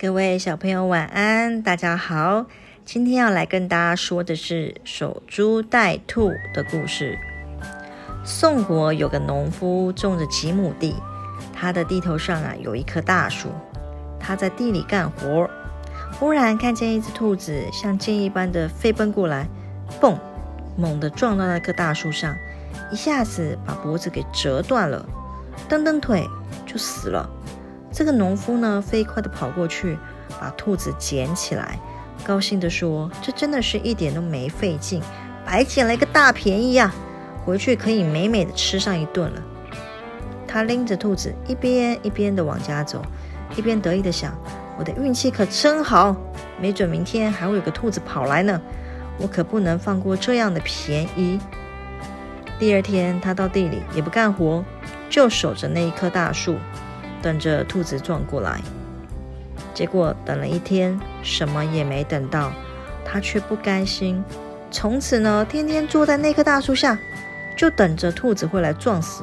各位小朋友晚安，大家好。今天要来跟大家说的是守株待兔的故事。宋国有个农夫种着几亩地，他的地头上啊有一棵大树。他在地里干活，忽然看见一只兔子像箭一般的飞奔过来，嘣，猛地撞到那棵大树上，一下子把脖子给折断了，蹬蹬腿就死了。这个农夫呢，飞快地跑过去，把兔子捡起来。高兴地说：“这真的是一点都没费劲，白捡了一个大便宜呀！回去可以美美的吃上一顿了。”他拎着兔子，一边一边的往家走，一边得意的想：“我的运气可真好，没准明天还会有个兔子跑来呢，我可不能放过这样的便宜。”第二天，他到地里也不干活，就守着那一棵大树，等着兔子撞过来。结果等了一天，什么也没等到，他却不甘心。从此呢，天天坐在那棵大树下，就等着兔子会来撞死。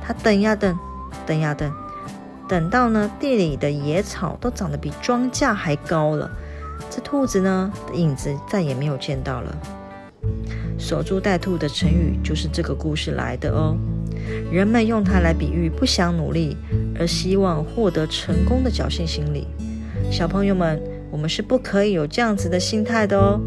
他等呀等，等呀等，等到呢地里的野草都长得比庄稼还高了，这兔子呢的影子再也没有见到了。守株待兔的成语就是这个故事来的哦。人们用它来比喻不想努力而希望获得成功的侥幸心理。小朋友们，我们是不可以有这样子的心态的哦。